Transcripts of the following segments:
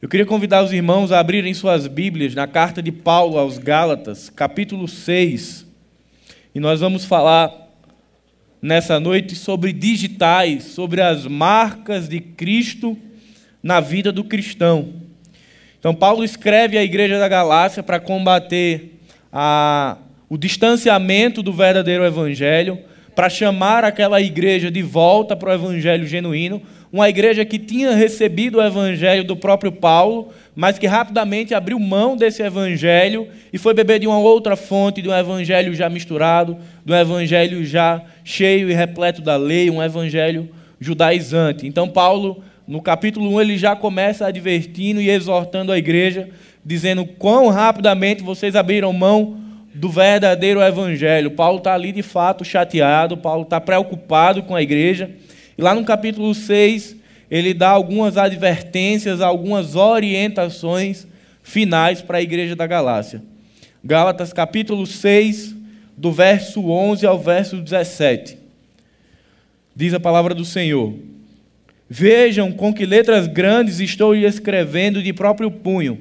Eu queria convidar os irmãos a abrirem suas Bíblias na carta de Paulo aos Gálatas, capítulo 6. E nós vamos falar nessa noite sobre digitais, sobre as marcas de Cristo na vida do cristão. Então, Paulo escreve à igreja da Galácia para combater a, o distanciamento do verdadeiro evangelho, para chamar aquela igreja de volta para o evangelho genuíno uma igreja que tinha recebido o evangelho do próprio Paulo, mas que rapidamente abriu mão desse evangelho e foi beber de uma outra fonte, de um evangelho já misturado, de um evangelho já cheio e repleto da lei, um evangelho judaizante. Então, Paulo, no capítulo 1, ele já começa advertindo e exortando a igreja, dizendo quão rapidamente vocês abriram mão do verdadeiro evangelho. Paulo está ali de fato chateado, Paulo está preocupado com a igreja. E lá no capítulo 6, ele dá algumas advertências, algumas orientações finais para a igreja da Galácia. Gálatas capítulo 6, do verso 11 ao verso 17. Diz a palavra do Senhor: Vejam com que letras grandes estou lhe escrevendo de próprio punho.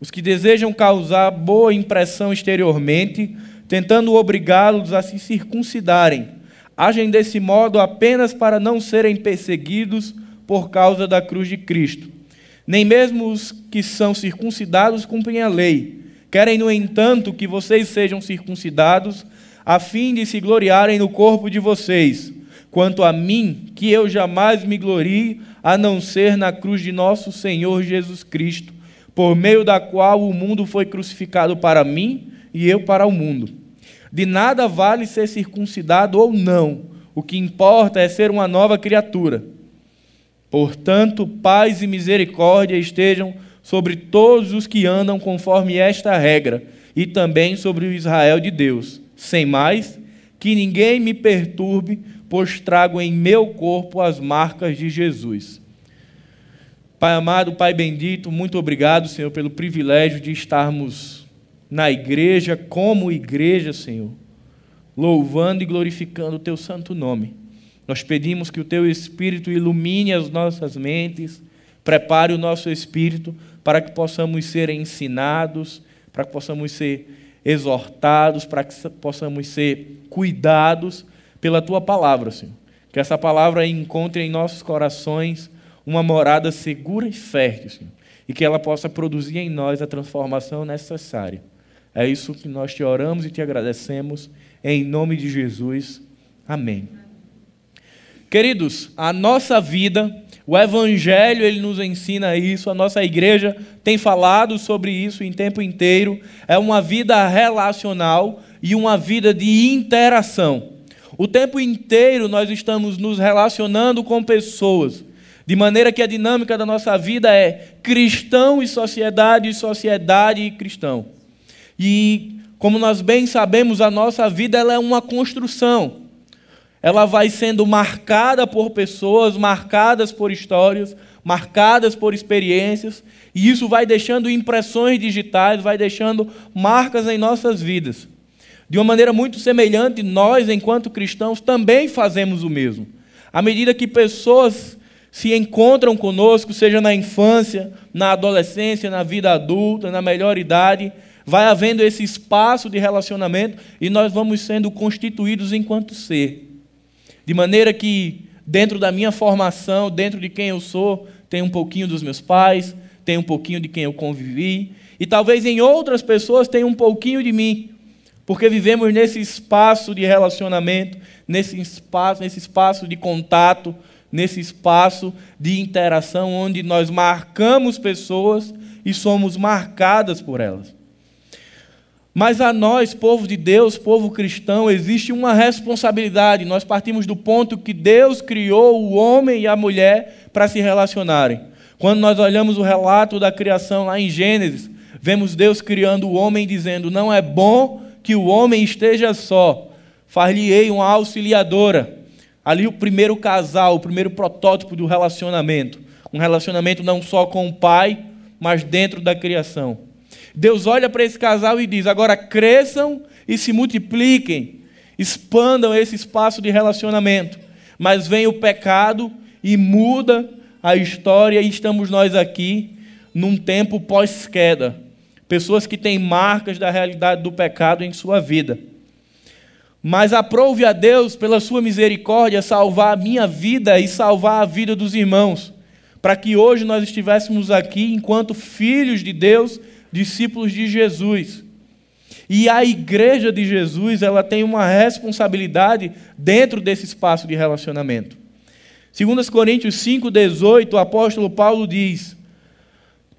Os que desejam causar boa impressão exteriormente, tentando obrigá-los a se circuncidarem agem desse modo apenas para não serem perseguidos por causa da cruz de Cristo. Nem mesmo os que são circuncidados cumprem a lei. Querem, no entanto, que vocês sejam circuncidados, a fim de se gloriarem no corpo de vocês. Quanto a mim, que eu jamais me glorie, a não ser na cruz de nosso Senhor Jesus Cristo, por meio da qual o mundo foi crucificado para mim e eu para o mundo. De nada vale ser circuncidado ou não, o que importa é ser uma nova criatura. Portanto, paz e misericórdia estejam sobre todos os que andam conforme esta regra, e também sobre o Israel de Deus. Sem mais, que ninguém me perturbe, pois trago em meu corpo as marcas de Jesus. Pai amado, Pai bendito, muito obrigado, Senhor, pelo privilégio de estarmos na igreja, como igreja, Senhor, louvando e glorificando o Teu santo nome. Nós pedimos que o Teu Espírito ilumine as nossas mentes, prepare o nosso espírito para que possamos ser ensinados, para que possamos ser exortados, para que possamos ser cuidados pela Tua palavra, Senhor. Que essa palavra encontre em nossos corações uma morada segura e fértil, Senhor, e que ela possa produzir em nós a transformação necessária é isso que nós te oramos e te agradecemos, em nome de Jesus. Amém. Queridos, a nossa vida, o Evangelho, ele nos ensina isso, a nossa igreja tem falado sobre isso em tempo inteiro. É uma vida relacional e uma vida de interação. O tempo inteiro nós estamos nos relacionando com pessoas, de maneira que a dinâmica da nossa vida é cristão e sociedade, sociedade e cristão. E como nós bem sabemos, a nossa vida ela é uma construção. Ela vai sendo marcada por pessoas, marcadas por histórias, marcadas por experiências, e isso vai deixando impressões digitais, vai deixando marcas em nossas vidas. De uma maneira muito semelhante, nós, enquanto cristãos, também fazemos o mesmo. À medida que pessoas se encontram conosco, seja na infância, na adolescência, na vida adulta, na melhor idade, vai havendo esse espaço de relacionamento e nós vamos sendo constituídos enquanto ser. De maneira que, dentro da minha formação, dentro de quem eu sou, tem um pouquinho dos meus pais, tem um pouquinho de quem eu convivi, e talvez em outras pessoas tenha um pouquinho de mim, porque vivemos nesse espaço de relacionamento, nesse espaço, nesse espaço de contato, nesse espaço de interação onde nós marcamos pessoas e somos marcadas por elas. Mas a nós, povo de Deus, povo cristão, existe uma responsabilidade. Nós partimos do ponto que Deus criou o homem e a mulher para se relacionarem. Quando nós olhamos o relato da criação lá em Gênesis, vemos Deus criando o homem dizendo: Não é bom que o homem esteja só, far-lhe-ei uma auxiliadora. Ali o primeiro casal, o primeiro protótipo do relacionamento. Um relacionamento não só com o pai, mas dentro da criação. Deus olha para esse casal e diz: agora cresçam e se multipliquem, expandam esse espaço de relacionamento. Mas vem o pecado e muda a história, e estamos nós aqui, num tempo pós-queda. Pessoas que têm marcas da realidade do pecado em sua vida. Mas aprove a Deus, pela sua misericórdia, salvar a minha vida e salvar a vida dos irmãos, para que hoje nós estivéssemos aqui enquanto filhos de Deus, discípulos de Jesus. E a igreja de Jesus, ela tem uma responsabilidade dentro desse espaço de relacionamento. 2 Coríntios 5,18, o apóstolo Paulo diz: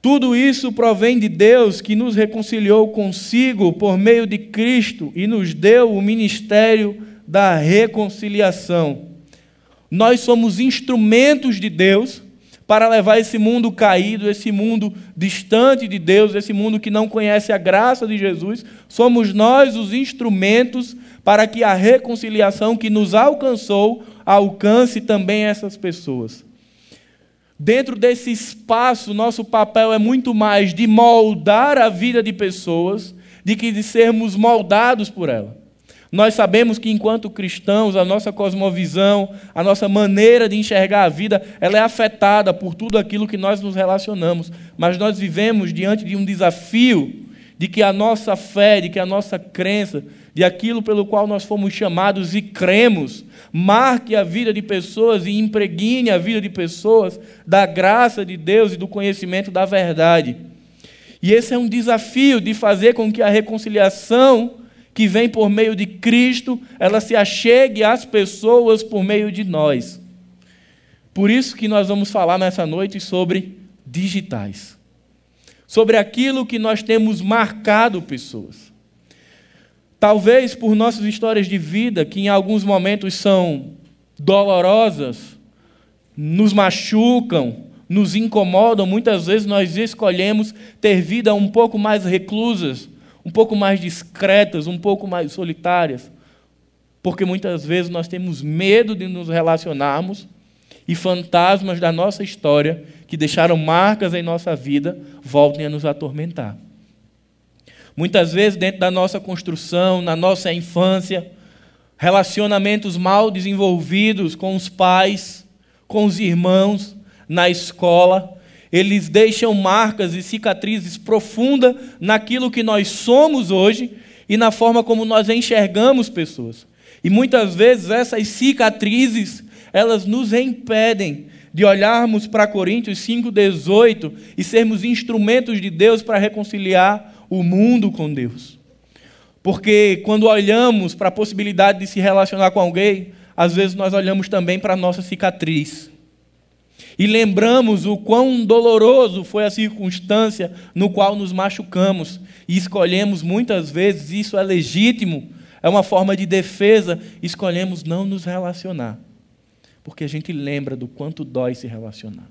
Tudo isso provém de Deus que nos reconciliou consigo por meio de Cristo e nos deu o ministério da reconciliação. Nós somos instrumentos de Deus para levar esse mundo caído, esse mundo distante de Deus, esse mundo que não conhece a graça de Jesus, somos nós os instrumentos para que a reconciliação que nos alcançou alcance também essas pessoas. Dentro desse espaço, nosso papel é muito mais de moldar a vida de pessoas, de que de sermos moldados por ela. Nós sabemos que, enquanto cristãos, a nossa cosmovisão, a nossa maneira de enxergar a vida, ela é afetada por tudo aquilo que nós nos relacionamos. Mas nós vivemos diante de um desafio de que a nossa fé, de que a nossa crença, de aquilo pelo qual nós fomos chamados e cremos, marque a vida de pessoas e impregne a vida de pessoas da graça de Deus e do conhecimento da verdade. E esse é um desafio de fazer com que a reconciliação que vem por meio de Cristo, ela se achegue às pessoas por meio de nós. Por isso que nós vamos falar nessa noite sobre digitais. Sobre aquilo que nós temos marcado pessoas. Talvez por nossas histórias de vida, que em alguns momentos são dolorosas, nos machucam, nos incomodam, muitas vezes nós escolhemos ter vida um pouco mais reclusas, um pouco mais discretas, um pouco mais solitárias, porque muitas vezes nós temos medo de nos relacionarmos e fantasmas da nossa história, que deixaram marcas em nossa vida, voltem a nos atormentar. Muitas vezes, dentro da nossa construção, na nossa infância, relacionamentos mal desenvolvidos com os pais, com os irmãos, na escola, eles deixam marcas e cicatrizes profundas naquilo que nós somos hoje e na forma como nós enxergamos pessoas. E muitas vezes essas cicatrizes, elas nos impedem de olharmos para Coríntios 5:18 e sermos instrumentos de Deus para reconciliar o mundo com Deus. Porque quando olhamos para a possibilidade de se relacionar com alguém, às vezes nós olhamos também para a nossa cicatriz. E lembramos o quão doloroso foi a circunstância no qual nos machucamos. E escolhemos muitas vezes, isso é legítimo, é uma forma de defesa, escolhemos não nos relacionar. Porque a gente lembra do quanto dói se relacionar.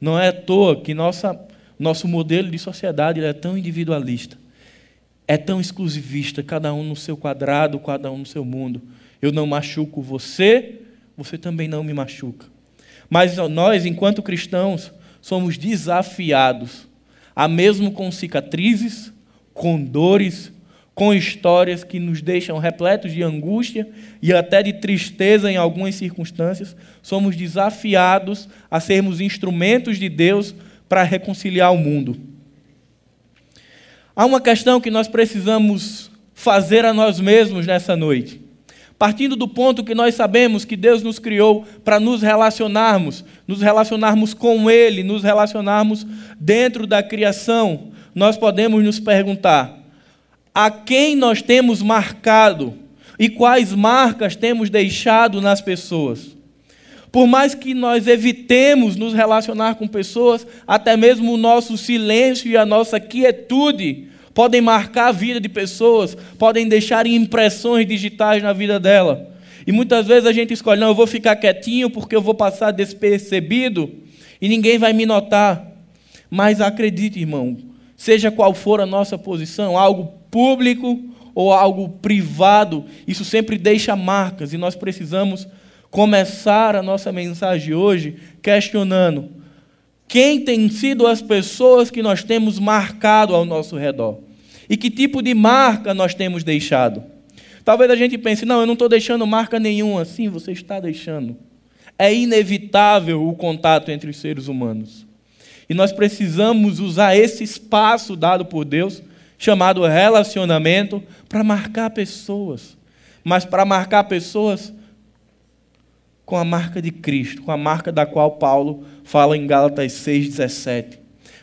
Não é à toa que nossa, nosso modelo de sociedade é tão individualista, é tão exclusivista, cada um no seu quadrado, cada um no seu mundo. Eu não machuco você, você também não me machuca. Mas nós, enquanto cristãos, somos desafiados a mesmo com cicatrizes, com dores, com histórias que nos deixam repletos de angústia e até de tristeza em algumas circunstâncias, somos desafiados a sermos instrumentos de Deus para reconciliar o mundo. Há uma questão que nós precisamos fazer a nós mesmos nessa noite partindo do ponto que nós sabemos que Deus nos criou para nos relacionarmos, nos relacionarmos com Ele, nos relacionarmos dentro da criação, nós podemos nos perguntar: a quem nós temos marcado e quais marcas temos deixado nas pessoas? Por mais que nós evitemos nos relacionar com pessoas, até mesmo o nosso silêncio e a nossa quietude podem marcar a vida de pessoas, podem deixar impressões digitais na vida dela. E muitas vezes a gente escolhe, não, eu vou ficar quietinho porque eu vou passar despercebido e ninguém vai me notar. Mas acredite, irmão, seja qual for a nossa posição, algo público ou algo privado, isso sempre deixa marcas e nós precisamos começar a nossa mensagem hoje questionando quem tem sido as pessoas que nós temos marcado ao nosso redor? E que tipo de marca nós temos deixado? Talvez a gente pense, não, eu não estou deixando marca nenhuma. Sim, você está deixando. É inevitável o contato entre os seres humanos. E nós precisamos usar esse espaço dado por Deus, chamado relacionamento, para marcar pessoas. Mas para marcar pessoas com a marca de Cristo, com a marca da qual Paulo fala em Gálatas 6,17.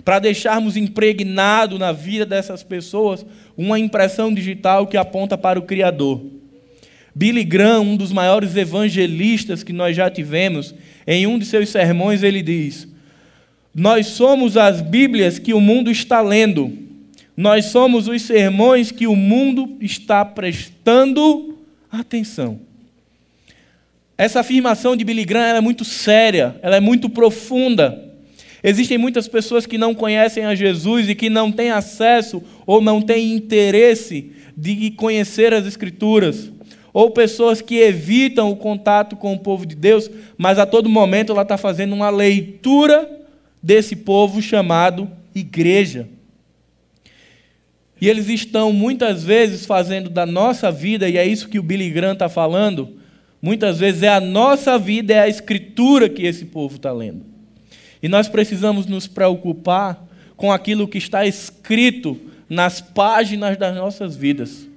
Para deixarmos impregnado na vida dessas pessoas uma impressão digital que aponta para o Criador. Billy Graham, um dos maiores evangelistas que nós já tivemos, em um de seus sermões ele diz: Nós somos as Bíblias que o mundo está lendo, nós somos os sermões que o mundo está prestando atenção. Essa afirmação de Billy Graham é muito séria, ela é muito profunda. Existem muitas pessoas que não conhecem a Jesus e que não têm acesso ou não têm interesse de conhecer as Escrituras. Ou pessoas que evitam o contato com o povo de Deus, mas a todo momento ela está fazendo uma leitura desse povo chamado igreja. E eles estão muitas vezes fazendo da nossa vida, e é isso que o Billy Graham está falando, muitas vezes é a nossa vida, é a escritura que esse povo está lendo. E nós precisamos nos preocupar com aquilo que está escrito nas páginas das nossas vidas.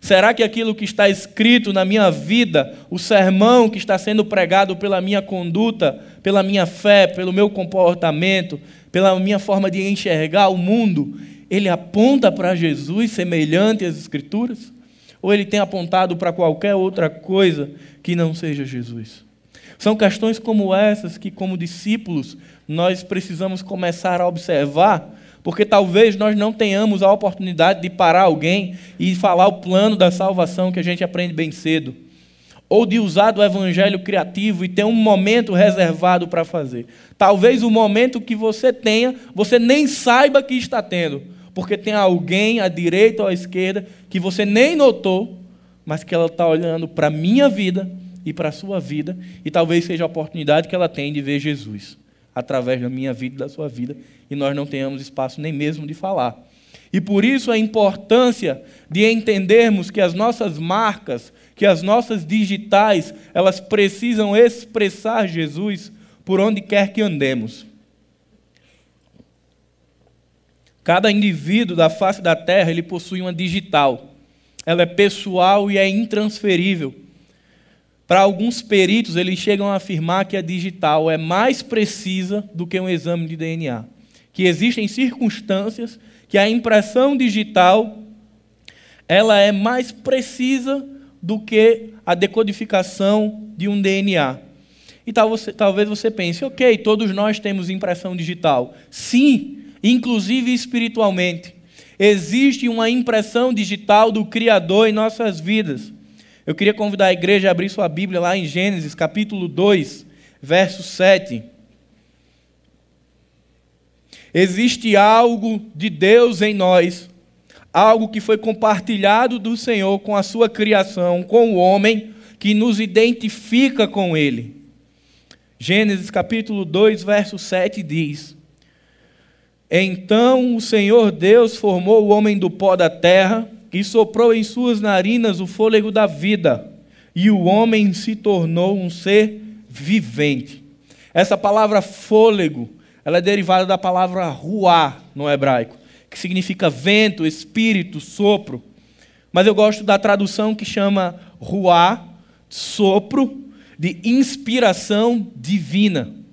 Será que aquilo que está escrito na minha vida, o sermão que está sendo pregado pela minha conduta, pela minha fé, pelo meu comportamento, pela minha forma de enxergar o mundo, ele aponta para Jesus semelhante às Escrituras? Ou ele tem apontado para qualquer outra coisa que não seja Jesus? São questões como essas que, como discípulos, nós precisamos começar a observar, porque talvez nós não tenhamos a oportunidade de parar alguém e falar o plano da salvação que a gente aprende bem cedo, ou de usar do evangelho criativo e ter um momento reservado para fazer. Talvez o momento que você tenha, você nem saiba que está tendo, porque tem alguém à direita ou à esquerda que você nem notou, mas que ela está olhando para a minha vida e para a sua vida, e talvez seja a oportunidade que ela tem de ver Jesus através da minha vida e da sua vida, e nós não tenhamos espaço nem mesmo de falar. E por isso a importância de entendermos que as nossas marcas, que as nossas digitais, elas precisam expressar Jesus por onde quer que andemos. Cada indivíduo da face da terra, ele possui uma digital. Ela é pessoal e é intransferível. Para alguns peritos, eles chegam a afirmar que a digital é mais precisa do que um exame de DNA. Que existem circunstâncias que a impressão digital ela é mais precisa do que a decodificação de um DNA. E tal você, talvez você pense, ok, todos nós temos impressão digital. Sim, inclusive espiritualmente. Existe uma impressão digital do Criador em nossas vidas. Eu queria convidar a igreja a abrir sua Bíblia lá em Gênesis, capítulo 2, verso 7. Existe algo de Deus em nós, algo que foi compartilhado do Senhor com a sua criação, com o homem, que nos identifica com ele. Gênesis capítulo 2, verso 7 diz: Então o Senhor Deus formou o homem do pó da terra e soprou em suas narinas o fôlego da vida, e o homem se tornou um ser vivente. Essa palavra fôlego, ela é derivada da palavra ruá no hebraico, que significa vento, espírito, sopro. Mas eu gosto da tradução que chama ruá, sopro, de inspiração divina.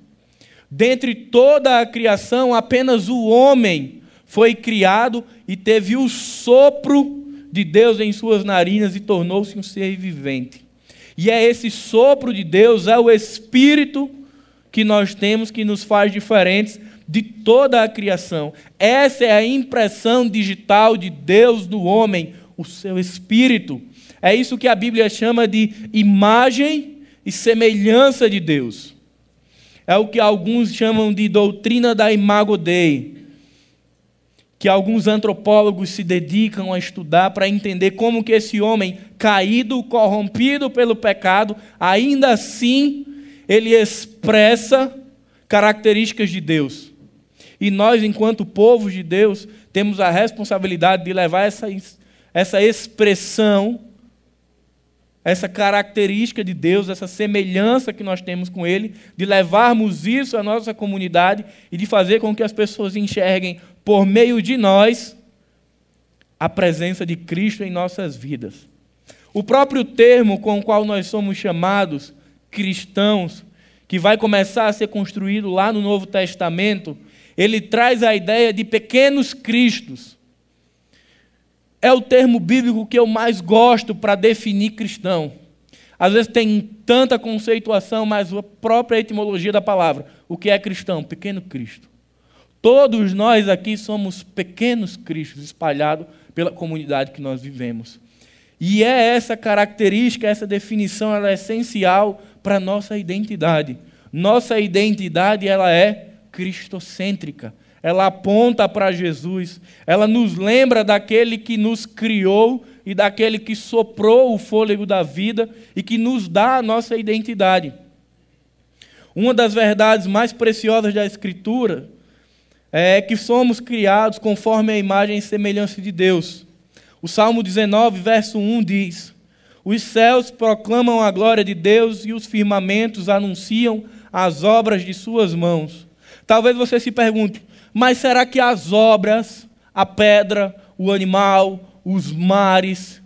Dentre toda a criação, apenas o homem foi criado e teve o sopro de Deus em suas narinas e tornou-se um ser vivente. E é esse sopro de Deus, é o Espírito que nós temos que nos faz diferentes de toda a criação. Essa é a impressão digital de Deus no homem, o seu Espírito. É isso que a Bíblia chama de imagem e semelhança de Deus. É o que alguns chamam de doutrina da imago Dei que alguns antropólogos se dedicam a estudar para entender como que esse homem caído, corrompido pelo pecado, ainda assim ele expressa características de Deus. E nós, enquanto povo de Deus, temos a responsabilidade de levar essa, essa expressão essa característica de Deus, essa semelhança que nós temos com Ele, de levarmos isso à nossa comunidade e de fazer com que as pessoas enxerguem, por meio de nós, a presença de Cristo em nossas vidas. O próprio termo com o qual nós somos chamados cristãos, que vai começar a ser construído lá no Novo Testamento, ele traz a ideia de pequenos cristos é o termo bíblico que eu mais gosto para definir cristão. Às vezes tem tanta conceituação, mas a própria etimologia da palavra. O que é cristão? Pequeno Cristo. Todos nós aqui somos pequenos Cristos espalhados pela comunidade que nós vivemos. E é essa característica, essa definição, ela é essencial para a nossa identidade. Nossa identidade ela é cristocêntrica ela aponta para Jesus, ela nos lembra daquele que nos criou e daquele que soprou o fôlego da vida e que nos dá a nossa identidade. Uma das verdades mais preciosas da Escritura é que somos criados conforme a imagem e semelhança de Deus. O Salmo 19, verso 1 diz: Os céus proclamam a glória de Deus e os firmamentos anunciam as obras de suas mãos. Talvez você se pergunte: mas será que as obras, a pedra, o animal, os mares,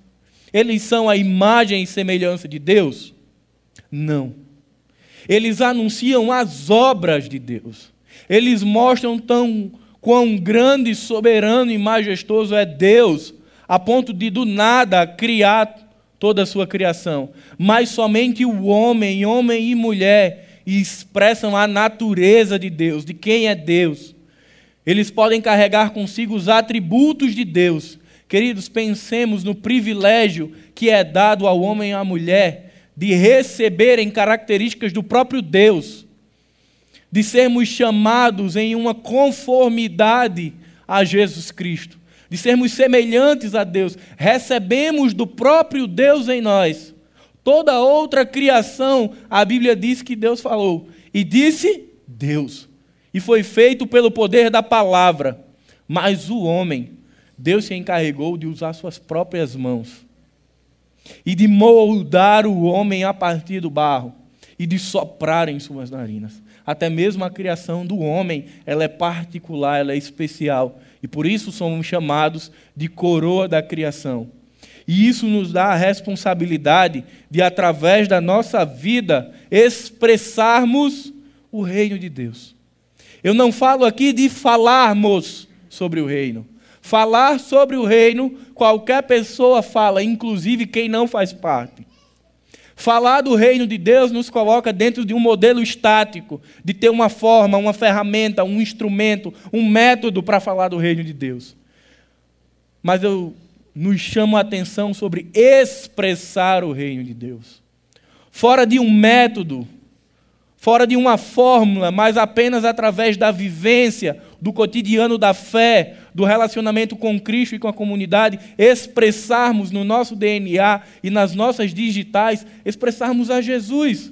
eles são a imagem e semelhança de Deus? Não. Eles anunciam as obras de Deus. Eles mostram tão quão grande, soberano e majestoso é Deus, a ponto de do nada criar toda a sua criação. Mas somente o homem, homem e mulher, expressam a natureza de Deus, de quem é Deus. Eles podem carregar consigo os atributos de Deus. Queridos, pensemos no privilégio que é dado ao homem e à mulher de receberem características do próprio Deus, de sermos chamados em uma conformidade a Jesus Cristo, de sermos semelhantes a Deus. Recebemos do próprio Deus em nós. Toda outra criação, a Bíblia diz que Deus falou. E disse Deus e foi feito pelo poder da palavra. Mas o homem, Deus se encarregou de usar suas próprias mãos e de moldar o homem a partir do barro e de soprar em suas narinas. Até mesmo a criação do homem, ela é particular, ela é especial. E por isso somos chamados de coroa da criação. E isso nos dá a responsabilidade de, através da nossa vida, expressarmos o reino de Deus. Eu não falo aqui de falarmos sobre o reino. Falar sobre o reino, qualquer pessoa fala, inclusive quem não faz parte. Falar do reino de Deus nos coloca dentro de um modelo estático, de ter uma forma, uma ferramenta, um instrumento, um método para falar do reino de Deus. Mas eu nos chamo a atenção sobre expressar o reino de Deus. Fora de um método, fora de uma fórmula, mas apenas através da vivência, do cotidiano da fé, do relacionamento com Cristo e com a comunidade, expressarmos no nosso DNA e nas nossas digitais, expressarmos a Jesus.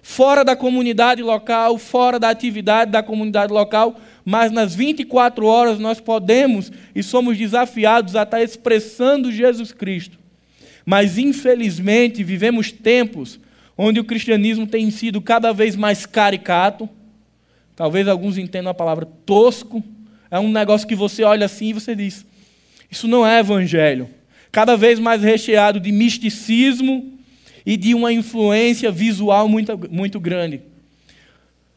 Fora da comunidade local, fora da atividade da comunidade local, mas nas 24 horas nós podemos e somos desafiados a estar expressando Jesus Cristo. Mas infelizmente vivemos tempos onde o cristianismo tem sido cada vez mais caricato, talvez alguns entendam a palavra tosco, é um negócio que você olha assim e você diz: isso não é evangelho. Cada vez mais recheado de misticismo e de uma influência visual muito, muito grande.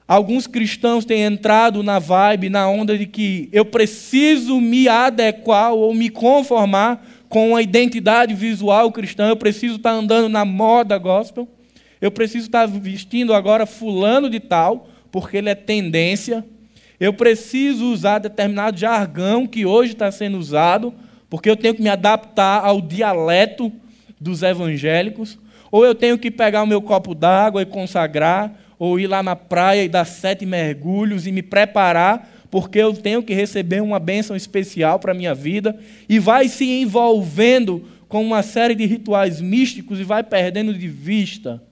Alguns cristãos têm entrado na vibe, na onda de que eu preciso me adequar ou me conformar com a identidade visual cristã, eu preciso estar andando na moda gospel. Eu preciso estar vestindo agora fulano de tal, porque ele é tendência. Eu preciso usar determinado jargão que hoje está sendo usado, porque eu tenho que me adaptar ao dialeto dos evangélicos. Ou eu tenho que pegar o meu copo d'água e consagrar, ou ir lá na praia e dar sete mergulhos e me preparar, porque eu tenho que receber uma bênção especial para a minha vida, e vai se envolvendo com uma série de rituais místicos e vai perdendo de vista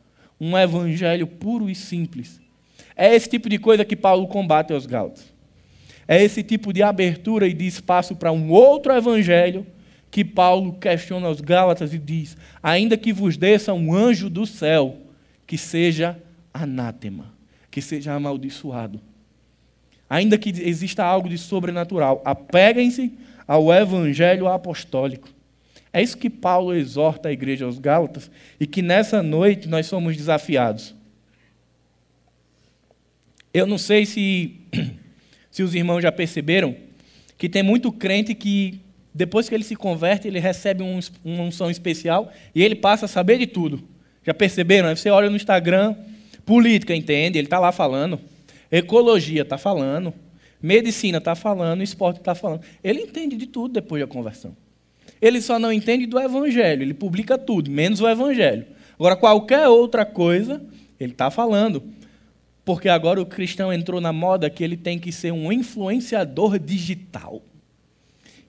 um evangelho puro e simples. É esse tipo de coisa que Paulo combate aos Gálatas. É esse tipo de abertura e de espaço para um outro evangelho que Paulo questiona os Gálatas e diz: ainda que vos desça um anjo do céu, que seja anátema, que seja amaldiçoado. Ainda que exista algo de sobrenatural, apeguem-se ao evangelho apostólico. É isso que Paulo exorta a igreja aos Gálatas e que nessa noite nós somos desafiados. Eu não sei se, se os irmãos já perceberam que tem muito crente que, depois que ele se converte, ele recebe um, uma unção especial e ele passa a saber de tudo. Já perceberam? Você olha no Instagram, política, entende? Ele está lá falando. Ecologia, está falando. Medicina, está falando. Esporte, está falando. Ele entende de tudo depois da conversão. Ele só não entende do Evangelho. Ele publica tudo, menos o Evangelho. Agora, qualquer outra coisa, ele está falando. Porque agora o cristão entrou na moda que ele tem que ser um influenciador digital.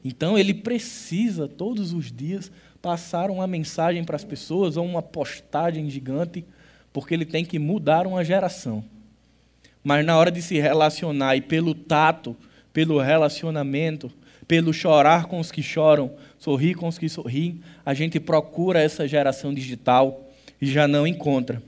Então ele precisa todos os dias passar uma mensagem para as pessoas ou uma postagem gigante, porque ele tem que mudar uma geração. Mas na hora de se relacionar e pelo tato, pelo relacionamento, pelo chorar com os que choram, sorrir com os que sorriem, a gente procura essa geração digital e já não encontra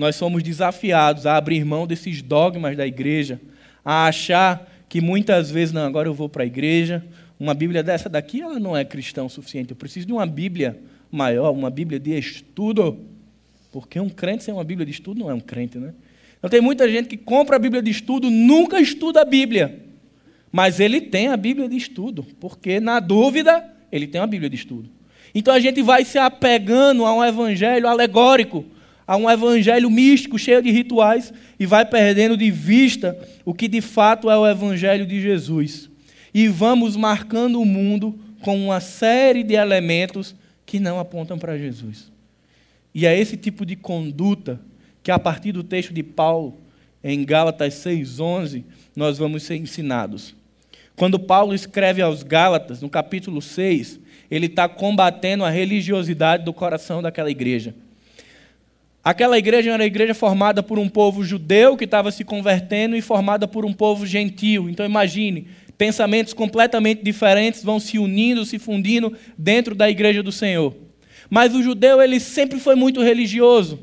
nós somos desafiados a abrir mão desses dogmas da igreja, a achar que muitas vezes, não, agora eu vou para a igreja, uma Bíblia dessa daqui, ela não é cristã o suficiente. Eu preciso de uma Bíblia maior, uma Bíblia de estudo. Porque um crente sem uma Bíblia de estudo não é um crente, né? Então tem muita gente que compra a Bíblia de estudo, nunca estuda a Bíblia. Mas ele tem a Bíblia de estudo, porque na dúvida, ele tem uma Bíblia de estudo. Então a gente vai se apegando a um evangelho alegórico, a um evangelho místico, cheio de rituais, e vai perdendo de vista o que de fato é o evangelho de Jesus. E vamos marcando o mundo com uma série de elementos que não apontam para Jesus. E é esse tipo de conduta que, a partir do texto de Paulo, em Gálatas 6,11, nós vamos ser ensinados. Quando Paulo escreve aos Gálatas, no capítulo 6, ele está combatendo a religiosidade do coração daquela igreja. Aquela igreja era uma igreja formada por um povo judeu que estava se convertendo e formada por um povo gentil. Então imagine, pensamentos completamente diferentes vão se unindo, se fundindo dentro da igreja do Senhor. Mas o judeu ele sempre foi muito religioso.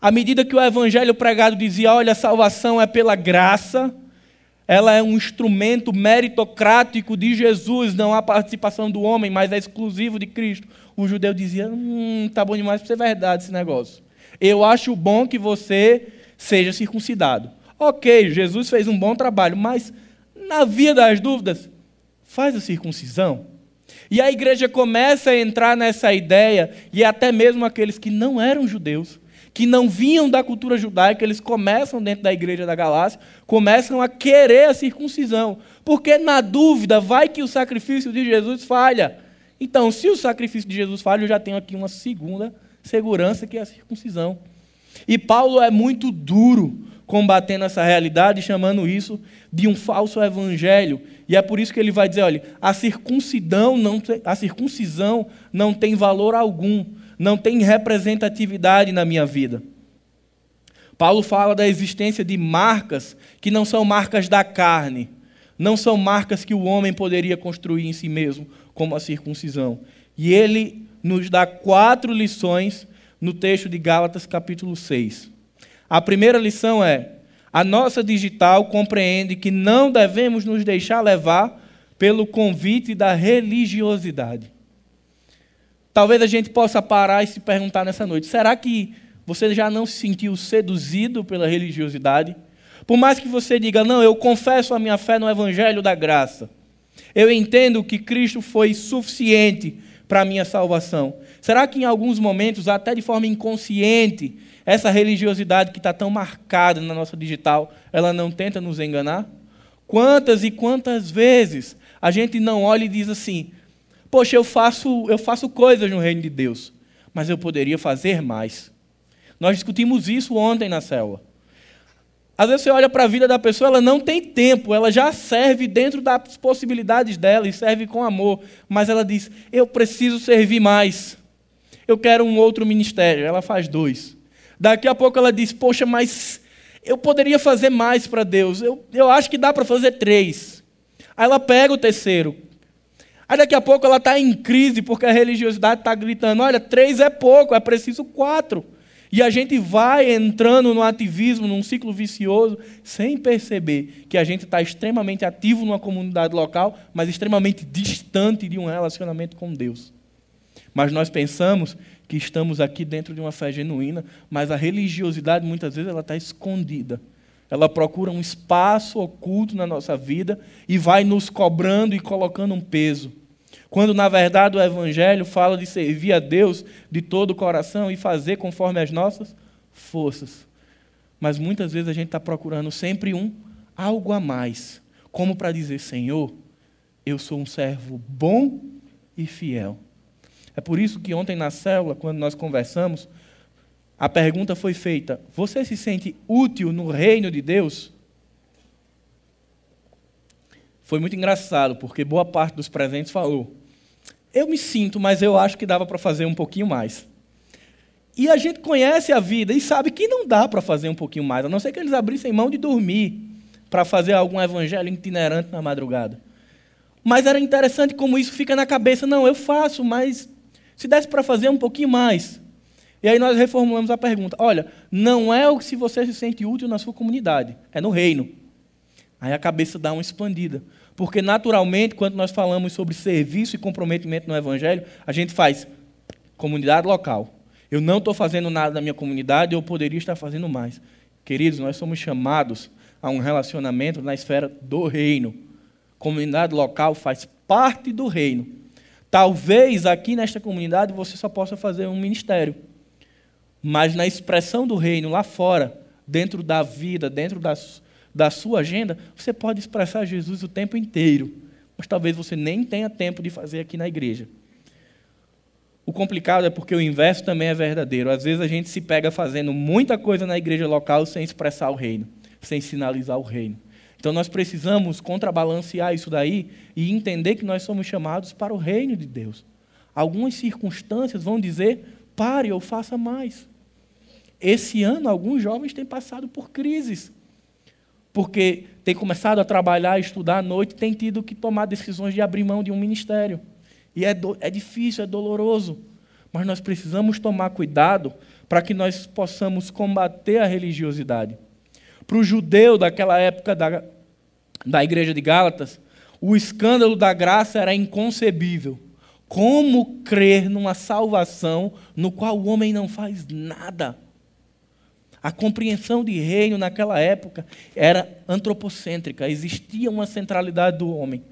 À medida que o evangelho pregado dizia, olha, a salvação é pela graça, ela é um instrumento meritocrático de Jesus, não há participação do homem, mas é exclusivo de Cristo. O judeu dizia, hum, tá bom demais para ser verdade esse negócio. Eu acho bom que você seja circuncidado. Ok, Jesus fez um bom trabalho, mas na via das dúvidas, faz a circuncisão. E a igreja começa a entrar nessa ideia, e até mesmo aqueles que não eram judeus, que não vinham da cultura judaica, eles começam dentro da igreja da Galácia, começam a querer a circuncisão. Porque na dúvida, vai que o sacrifício de Jesus falha. Então, se o sacrifício de Jesus falha, eu já tenho aqui uma segunda segurança que é a circuncisão. E Paulo é muito duro combatendo essa realidade, chamando isso de um falso evangelho. E é por isso que ele vai dizer, olha, a circuncisão não tem, a circuncisão não tem valor algum, não tem representatividade na minha vida. Paulo fala da existência de marcas que não são marcas da carne, não são marcas que o homem poderia construir em si mesmo, como a circuncisão. E ele nos dá quatro lições no texto de Gálatas, capítulo 6. A primeira lição é: a nossa digital compreende que não devemos nos deixar levar pelo convite da religiosidade. Talvez a gente possa parar e se perguntar nessa noite: será que você já não se sentiu seduzido pela religiosidade? Por mais que você diga, não, eu confesso a minha fé no Evangelho da graça. Eu entendo que Cristo foi suficiente para a minha salvação? Será que em alguns momentos, até de forma inconsciente, essa religiosidade que está tão marcada na nossa digital, ela não tenta nos enganar? Quantas e quantas vezes a gente não olha e diz assim: Poxa, eu faço, eu faço coisas no reino de Deus, mas eu poderia fazer mais. Nós discutimos isso ontem na célula. Às vezes você olha para a vida da pessoa, ela não tem tempo, ela já serve dentro das possibilidades dela e serve com amor, mas ela diz: Eu preciso servir mais. Eu quero um outro ministério. Ela faz dois. Daqui a pouco ela diz: Poxa, mas eu poderia fazer mais para Deus. Eu, eu acho que dá para fazer três. Aí ela pega o terceiro. Aí daqui a pouco ela está em crise porque a religiosidade está gritando: olha, três é pouco, é preciso quatro. E a gente vai entrando no ativismo, num ciclo vicioso, sem perceber que a gente está extremamente ativo numa comunidade local, mas extremamente distante de um relacionamento com Deus. Mas nós pensamos que estamos aqui dentro de uma fé genuína, mas a religiosidade muitas vezes ela está escondida. Ela procura um espaço oculto na nossa vida e vai nos cobrando e colocando um peso. Quando, na verdade, o Evangelho fala de servir a Deus de todo o coração e fazer conforme as nossas forças. Mas muitas vezes a gente está procurando sempre um algo a mais, como para dizer: Senhor, eu sou um servo bom e fiel. É por isso que ontem na célula, quando nós conversamos, a pergunta foi feita: Você se sente útil no reino de Deus? Foi muito engraçado, porque boa parte dos presentes falou: Eu me sinto, mas eu acho que dava para fazer um pouquinho mais. E a gente conhece a vida e sabe que não dá para fazer um pouquinho mais, a não ser que eles abrissem mão de dormir para fazer algum evangelho itinerante na madrugada. Mas era interessante como isso fica na cabeça: não, eu faço, mas se desse para fazer um pouquinho mais. E aí nós reformulamos a pergunta: olha, não é o que se você se sente útil na sua comunidade, é no reino. Aí a cabeça dá uma expandida. Porque, naturalmente, quando nós falamos sobre serviço e comprometimento no Evangelho, a gente faz comunidade local. Eu não estou fazendo nada na minha comunidade, eu poderia estar fazendo mais. Queridos, nós somos chamados a um relacionamento na esfera do reino. Comunidade local faz parte do reino. Talvez aqui nesta comunidade você só possa fazer um ministério. Mas na expressão do reino lá fora, dentro da vida, dentro da, da sua agenda, você pode expressar Jesus o tempo inteiro. Mas talvez você nem tenha tempo de fazer aqui na igreja. O complicado é porque o inverso também é verdadeiro. Às vezes a gente se pega fazendo muita coisa na igreja local sem expressar o reino, sem sinalizar o reino. Então nós precisamos contrabalancear isso daí e entender que nós somos chamados para o reino de Deus. Algumas circunstâncias vão dizer pare ou faça mais. Esse ano, alguns jovens têm passado por crises, porque têm começado a trabalhar, estudar à noite, têm tido que tomar decisões de abrir mão de um ministério. E é, do, é difícil, é doloroso, mas nós precisamos tomar cuidado para que nós possamos combater a religiosidade. Para o judeu daquela época da, da igreja de Gálatas, o escândalo da graça era inconcebível. Como crer numa salvação no qual o homem não faz nada? A compreensão de reino naquela época era antropocêntrica, existia uma centralidade do homem.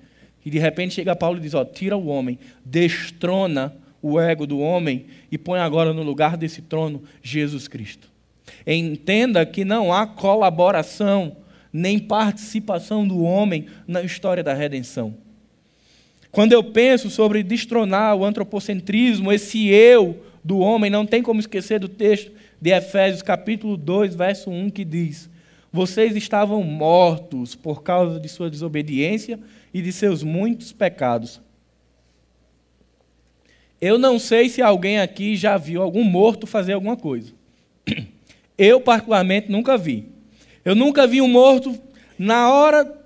E de repente chega Paulo e diz: ó, tira o homem, destrona o ego do homem e põe agora no lugar desse trono Jesus Cristo. Entenda que não há colaboração nem participação do homem na história da redenção. Quando eu penso sobre destronar o antropocentrismo, esse eu do homem, não tem como esquecer do texto de Efésios, capítulo 2, verso 1, que diz: Vocês estavam mortos por causa de sua desobediência e de seus muitos pecados. Eu não sei se alguém aqui já viu algum morto fazer alguma coisa. Eu, particularmente, nunca vi. Eu nunca vi um morto, na hora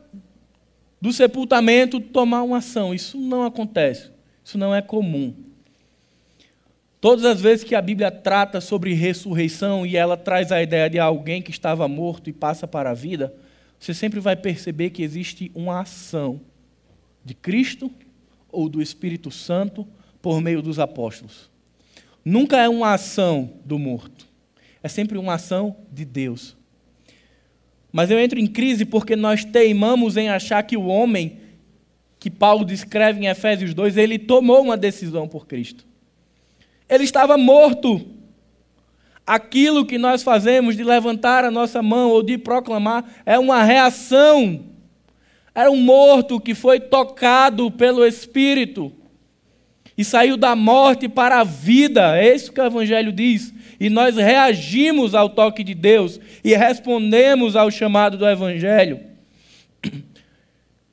do sepultamento tomar uma ação. Isso não acontece. Isso não é comum. Todas as vezes que a Bíblia trata sobre ressurreição e ela traz a ideia de alguém que estava morto e passa para a vida, você sempre vai perceber que existe uma ação de Cristo ou do Espírito Santo por meio dos apóstolos. Nunca é uma ação do morto, é sempre uma ação de Deus. Mas eu entro em crise porque nós teimamos em achar que o homem que Paulo descreve em Efésios 2, ele tomou uma decisão por Cristo. Ele estava morto. Aquilo que nós fazemos de levantar a nossa mão ou de proclamar é uma reação. Era um morto que foi tocado pelo Espírito e saiu da morte para a vida. É isso que o Evangelho diz e nós reagimos ao toque de Deus e respondemos ao chamado do Evangelho.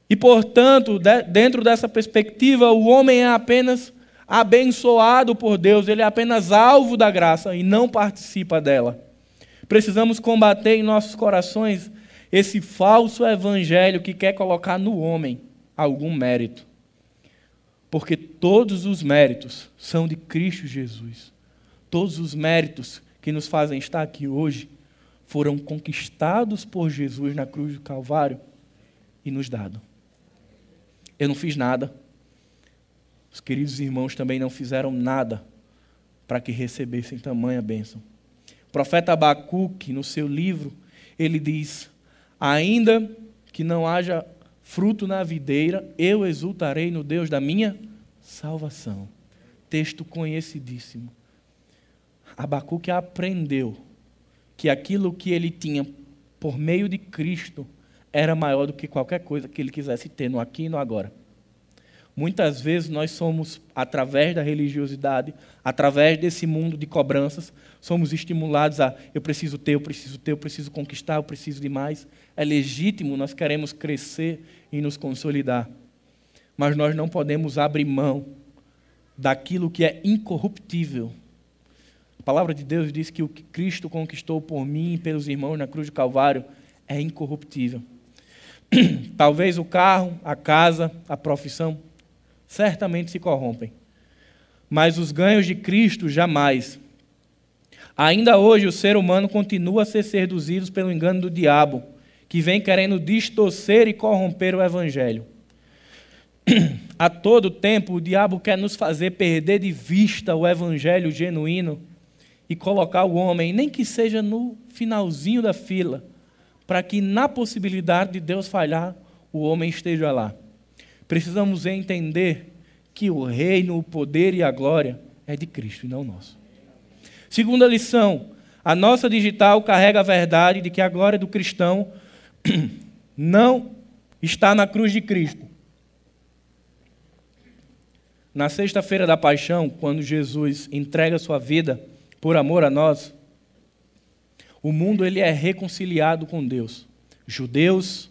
E, portanto, dentro dessa perspectiva, o homem é apenas abençoado por Deus, ele é apenas alvo da graça e não participa dela. Precisamos combater em nossos corações esse falso evangelho que quer colocar no homem algum mérito. Porque todos os méritos são de Cristo Jesus. Todos os méritos que nos fazem estar aqui hoje foram conquistados por Jesus na cruz do Calvário e nos dados. Eu não fiz nada. Os queridos irmãos também não fizeram nada para que recebessem tamanha bênção. O profeta Abacuque, no seu livro, ele diz: Ainda que não haja fruto na videira, eu exultarei no Deus da minha salvação. Texto conhecidíssimo. Abacuque aprendeu que aquilo que ele tinha por meio de Cristo era maior do que qualquer coisa que ele quisesse ter no aqui e no agora. Muitas vezes nós somos, através da religiosidade, através desse mundo de cobranças, somos estimulados a eu preciso ter, eu preciso ter, eu preciso conquistar, eu preciso de mais. É legítimo, nós queremos crescer e nos consolidar. Mas nós não podemos abrir mão daquilo que é incorruptível. Palavra de Deus diz que o que Cristo conquistou por mim e pelos irmãos na cruz do Calvário é incorruptível. Talvez o carro, a casa, a profissão certamente se corrompem. Mas os ganhos de Cristo jamais. Ainda hoje o ser humano continua a ser seduzido pelo engano do diabo, que vem querendo distorcer e corromper o evangelho. A todo tempo o diabo quer nos fazer perder de vista o evangelho genuíno e colocar o homem, nem que seja no finalzinho da fila, para que na possibilidade de Deus falhar, o homem esteja lá precisamos entender que o reino, o poder e a glória é de Cristo e não nosso. Segunda lição: a nossa digital carrega a verdade de que a glória do cristão não está na cruz de Cristo. Na sexta-feira da paixão, quando Jesus entrega sua vida por amor a nós, o mundo ele é reconciliado com Deus. Judeus,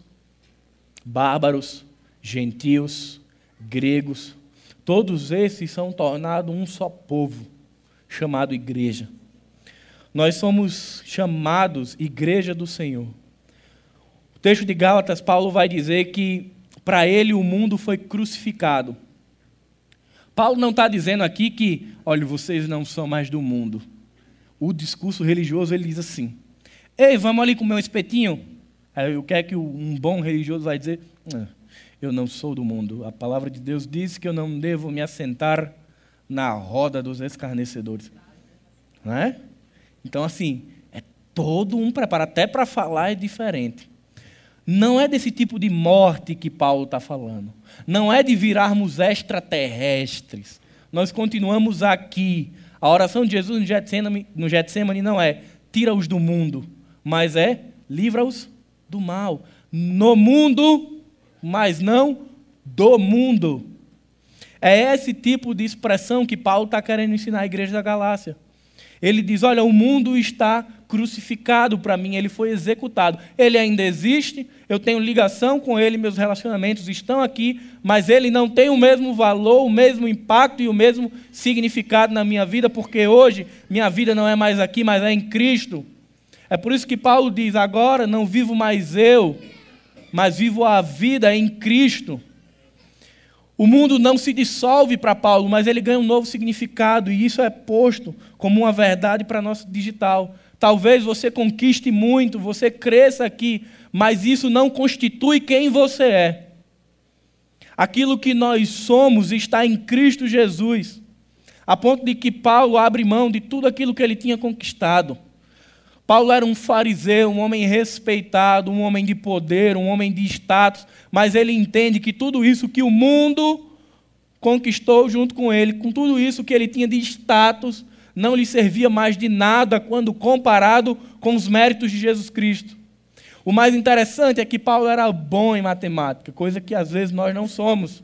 bárbaros, gentios, gregos, todos esses são tornados um só povo, chamado igreja. Nós somos chamados igreja do Senhor. O texto de Gálatas, Paulo vai dizer que para ele o mundo foi crucificado. Paulo não está dizendo aqui que, olha, vocês não são mais do mundo. O discurso religioso ele diz assim: Ei, vamos ali comer um espetinho? Aí o que é que um bom religioso vai dizer? Ah, eu não sou do mundo. A palavra de Deus diz que eu não devo me assentar na roda dos escarnecedores. É? Então, assim, é todo um preparo. Até para falar é diferente. Não é desse tipo de morte que Paulo está falando. Não é de virarmos extraterrestres. Nós continuamos aqui. A oração de Jesus no Getsemane, não é tira-os do mundo, mas é livra-os do mal. No mundo mas não do mundo. É esse tipo de expressão que Paulo está querendo ensinar à igreja da Galácia. Ele diz: Olha, o mundo está crucificado para mim, ele foi executado. Ele ainda existe, eu tenho ligação com ele, meus relacionamentos estão aqui, mas ele não tem o mesmo valor, o mesmo impacto e o mesmo significado na minha vida, porque hoje minha vida não é mais aqui, mas é em Cristo. É por isso que Paulo diz: Agora não vivo mais eu, mas vivo a vida em Cristo. O mundo não se dissolve para Paulo, mas ele ganha um novo significado, e isso é posto como uma verdade para nosso digital. Talvez você conquiste muito, você cresça aqui, mas isso não constitui quem você é. Aquilo que nós somos está em Cristo Jesus, a ponto de que Paulo abre mão de tudo aquilo que ele tinha conquistado Paulo era um fariseu, um homem respeitado, um homem de poder, um homem de status, mas ele entende que tudo isso que o mundo conquistou junto com ele, com tudo isso que ele tinha de status, não lhe servia mais de nada quando comparado com os méritos de Jesus Cristo. O mais interessante é que Paulo era bom em matemática, coisa que às vezes nós não somos.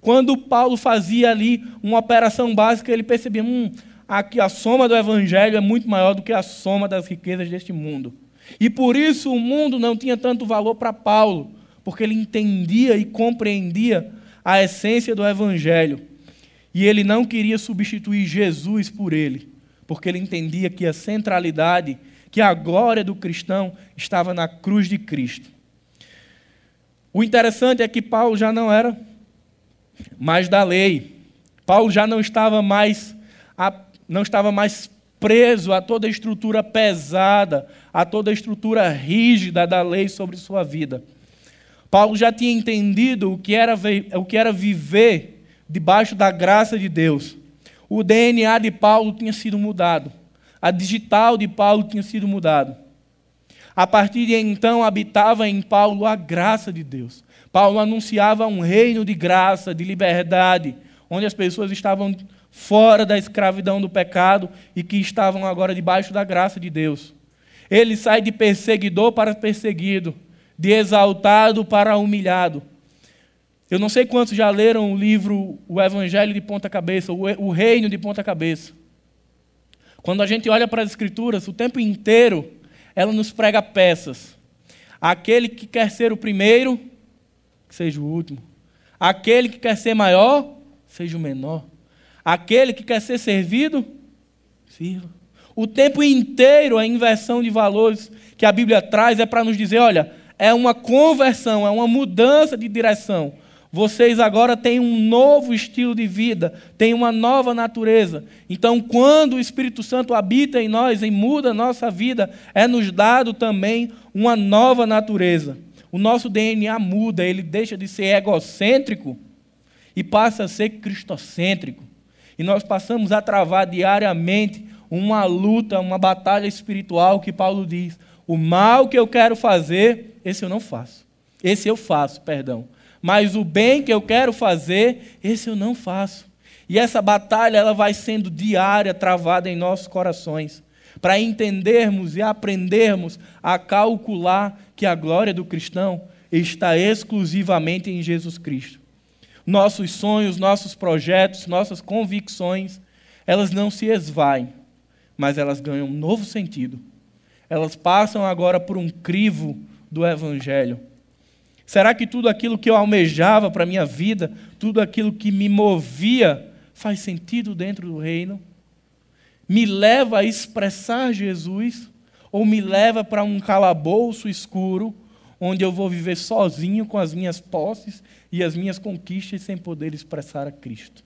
Quando Paulo fazia ali uma operação básica, ele percebia: hum, aqui a soma do evangelho é muito maior do que a soma das riquezas deste mundo. E por isso o mundo não tinha tanto valor para Paulo, porque ele entendia e compreendia a essência do evangelho. E ele não queria substituir Jesus por ele, porque ele entendia que a centralidade, que a glória do cristão estava na cruz de Cristo. O interessante é que Paulo já não era mais da lei. Paulo já não estava mais, não estava mais preso a toda a estrutura pesada, a toda a estrutura rígida da lei sobre sua vida. Paulo já tinha entendido o que era, o que era viver debaixo da graça de Deus. O DNA de Paulo tinha sido mudado. A digital de Paulo tinha sido mudado. A partir de então habitava em Paulo a graça de Deus. Paulo anunciava um reino de graça, de liberdade, onde as pessoas estavam fora da escravidão do pecado e que estavam agora debaixo da graça de Deus. Ele sai de perseguidor para perseguido, de exaltado para humilhado. Eu não sei quantos já leram o livro O Evangelho de Ponta Cabeça, o Reino de Ponta Cabeça. Quando a gente olha para as Escrituras, o tempo inteiro ela nos prega peças. Aquele que quer ser o primeiro, que seja o último. Aquele que quer ser maior, seja o menor. Aquele que quer ser servido, sirva. O tempo inteiro a inversão de valores que a Bíblia traz é para nos dizer: olha, é uma conversão, é uma mudança de direção. Vocês agora têm um novo estilo de vida, têm uma nova natureza. Então, quando o Espírito Santo habita em nós e muda a nossa vida, é nos dado também uma nova natureza. O nosso DNA muda, ele deixa de ser egocêntrico e passa a ser cristocêntrico. E nós passamos a travar diariamente uma luta, uma batalha espiritual que Paulo diz: o mal que eu quero fazer, esse eu não faço. Esse eu faço, perdão mas o bem que eu quero fazer, esse eu não faço. E essa batalha ela vai sendo diária, travada em nossos corações, para entendermos e aprendermos a calcular que a glória do cristão está exclusivamente em Jesus Cristo. Nossos sonhos, nossos projetos, nossas convicções, elas não se esvaem, mas elas ganham um novo sentido. Elas passam agora por um crivo do Evangelho Será que tudo aquilo que eu almejava para a minha vida, tudo aquilo que me movia, faz sentido dentro do reino? Me leva a expressar Jesus? Ou me leva para um calabouço escuro, onde eu vou viver sozinho com as minhas posses e as minhas conquistas sem poder expressar a Cristo?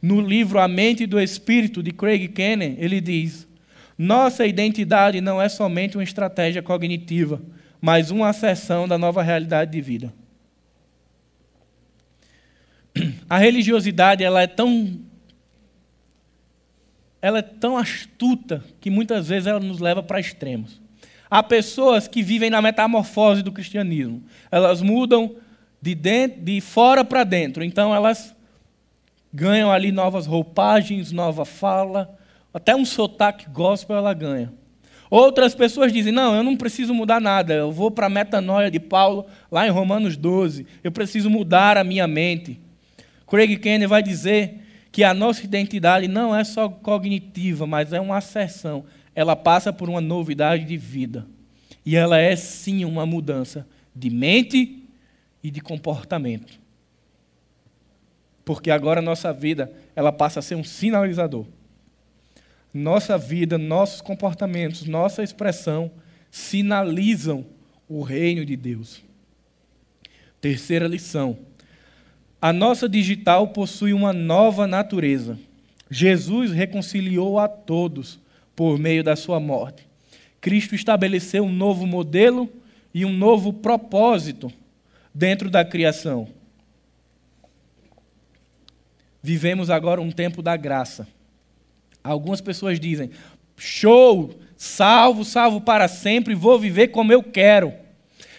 No livro A Mente do Espírito, de Craig Kennan, ele diz: Nossa identidade não é somente uma estratégia cognitiva mais uma acessão da nova realidade de vida. A religiosidade ela é tão ela é tão astuta que muitas vezes ela nos leva para extremos. Há pessoas que vivem na metamorfose do cristianismo. Elas mudam de, dentro, de fora para dentro. Então elas ganham ali novas roupagens, nova fala, até um sotaque gospel ela ganha. Outras pessoas dizem: não, eu não preciso mudar nada, eu vou para a metanoia de Paulo, lá em Romanos 12, eu preciso mudar a minha mente. Craig Kennedy vai dizer que a nossa identidade não é só cognitiva, mas é uma acessão. Ela passa por uma novidade de vida. E ela é sim uma mudança de mente e de comportamento. Porque agora a nossa vida, ela passa a ser um sinalizador nossa vida, nossos comportamentos, nossa expressão sinalizam o reino de Deus. Terceira lição. A nossa digital possui uma nova natureza. Jesus reconciliou a todos por meio da sua morte. Cristo estabeleceu um novo modelo e um novo propósito dentro da criação. Vivemos agora um tempo da graça. Algumas pessoas dizem: show, salvo, salvo para sempre, vou viver como eu quero.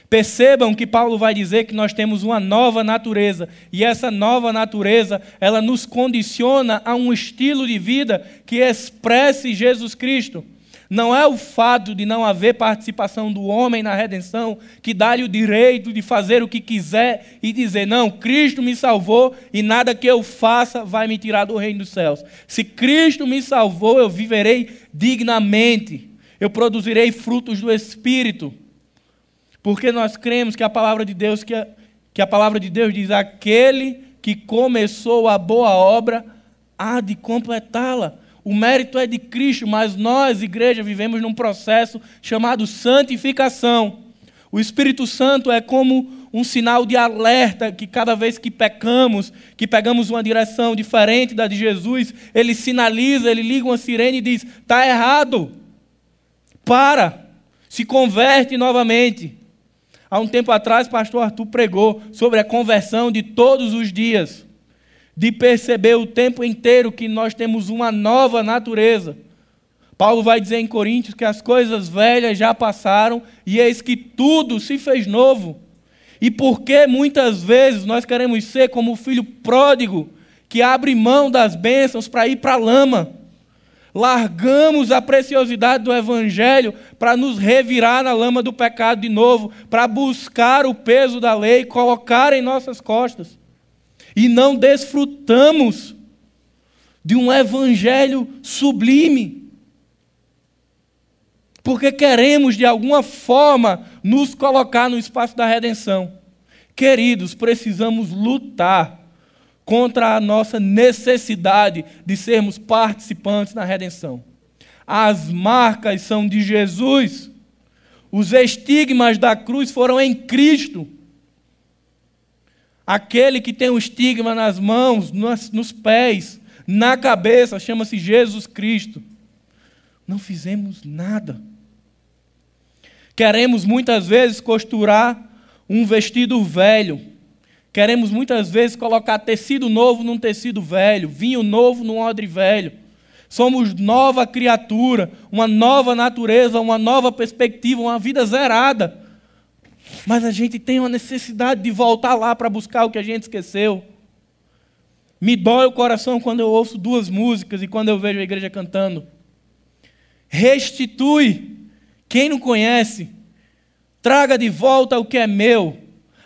Percebam que Paulo vai dizer que nós temos uma nova natureza, e essa nova natureza, ela nos condiciona a um estilo de vida que expresse Jesus Cristo. Não é o fato de não haver participação do homem na redenção que dá-lhe o direito de fazer o que quiser e dizer: não, Cristo me salvou e nada que eu faça vai me tirar do reino dos céus. Se Cristo me salvou, eu viverei dignamente, eu produzirei frutos do Espírito. Porque nós cremos que a palavra de Deus, que a, que a palavra de Deus diz: aquele que começou a boa obra há de completá-la. O mérito é de Cristo, mas nós, igreja, vivemos num processo chamado santificação. O Espírito Santo é como um sinal de alerta que cada vez que pecamos, que pegamos uma direção diferente da de Jesus, ele sinaliza, ele liga uma sirene e diz: está errado. Para, se converte novamente. Há um tempo atrás, pastor Arthur pregou sobre a conversão de todos os dias, de perceber o tempo inteiro que nós temos uma nova natureza. Paulo vai dizer em Coríntios que as coisas velhas já passaram e eis que tudo se fez novo. E porque muitas vezes nós queremos ser como o filho pródigo que abre mão das bênçãos para ir para a lama largamos a preciosidade do Evangelho para nos revirar na lama do pecado de novo, para buscar o peso da lei, colocar em nossas costas. E não desfrutamos de um Evangelho sublime. Porque queremos, de alguma forma, nos colocar no espaço da redenção. Queridos, precisamos lutar contra a nossa necessidade de sermos participantes na redenção. As marcas são de Jesus. Os estigmas da cruz foram em Cristo. Aquele que tem o estigma nas mãos, nos pés, na cabeça, chama-se Jesus Cristo. Não fizemos nada. Queremos muitas vezes costurar um vestido velho Queremos muitas vezes colocar tecido novo num tecido velho, vinho novo num odre velho. Somos nova criatura, uma nova natureza, uma nova perspectiva, uma vida zerada. Mas a gente tem uma necessidade de voltar lá para buscar o que a gente esqueceu. Me dói o coração quando eu ouço duas músicas e quando eu vejo a igreja cantando. Restitui. Quem não conhece, traga de volta o que é meu.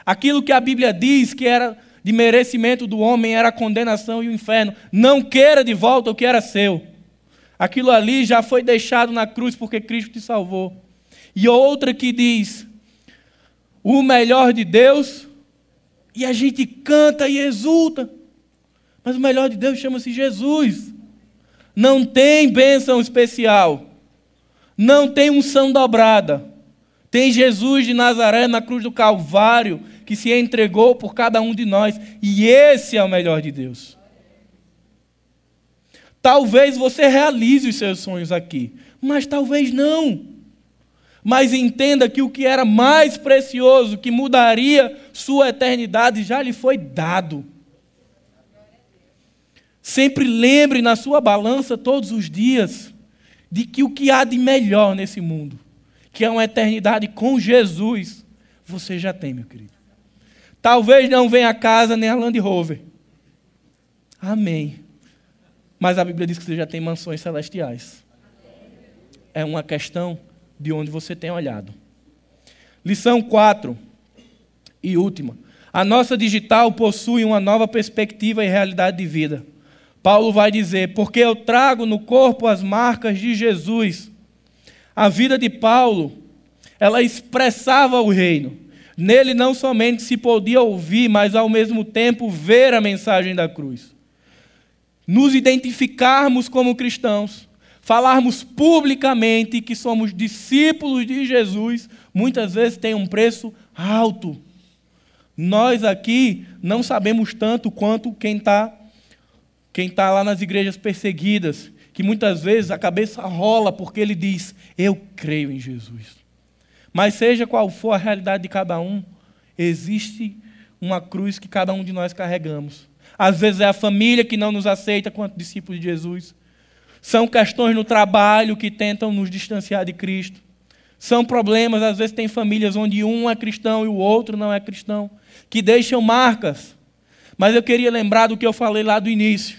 Aquilo que a Bíblia diz que era de merecimento do homem era a condenação e o inferno. Não queira de volta o que era seu. Aquilo ali já foi deixado na cruz porque Cristo te salvou. E outra que diz: o melhor de Deus, e a gente canta e exulta. Mas o melhor de Deus chama-se Jesus. Não tem bênção especial. Não tem unção dobrada. Tem Jesus de Nazaré na cruz do Calvário que se entregou por cada um de nós, e esse é o melhor de Deus. Talvez você realize os seus sonhos aqui, mas talvez não. Mas entenda que o que era mais precioso, que mudaria sua eternidade, já lhe foi dado. Sempre lembre na sua balança todos os dias de que o que há de melhor nesse mundo, que é uma eternidade com Jesus, você já tem, meu querido. Talvez não venha a casa nem a Land Rover. Amém. Mas a Bíblia diz que você já tem mansões celestiais. É uma questão de onde você tem olhado. Lição 4 e última. A nossa digital possui uma nova perspectiva e realidade de vida. Paulo vai dizer: Porque eu trago no corpo as marcas de Jesus. A vida de Paulo, ela expressava o reino. Nele não somente se podia ouvir, mas ao mesmo tempo ver a mensagem da cruz. Nos identificarmos como cristãos, falarmos publicamente que somos discípulos de Jesus, muitas vezes tem um preço alto. Nós aqui não sabemos tanto quanto quem está quem tá lá nas igrejas perseguidas, que muitas vezes a cabeça rola porque ele diz: Eu creio em Jesus. Mas seja qual for a realidade de cada um, existe uma cruz que cada um de nós carregamos. Às vezes é a família que não nos aceita quanto discípulos de Jesus. São questões no trabalho que tentam nos distanciar de Cristo. São problemas, às vezes tem famílias onde um é cristão e o outro não é cristão, que deixam marcas. Mas eu queria lembrar do que eu falei lá do início.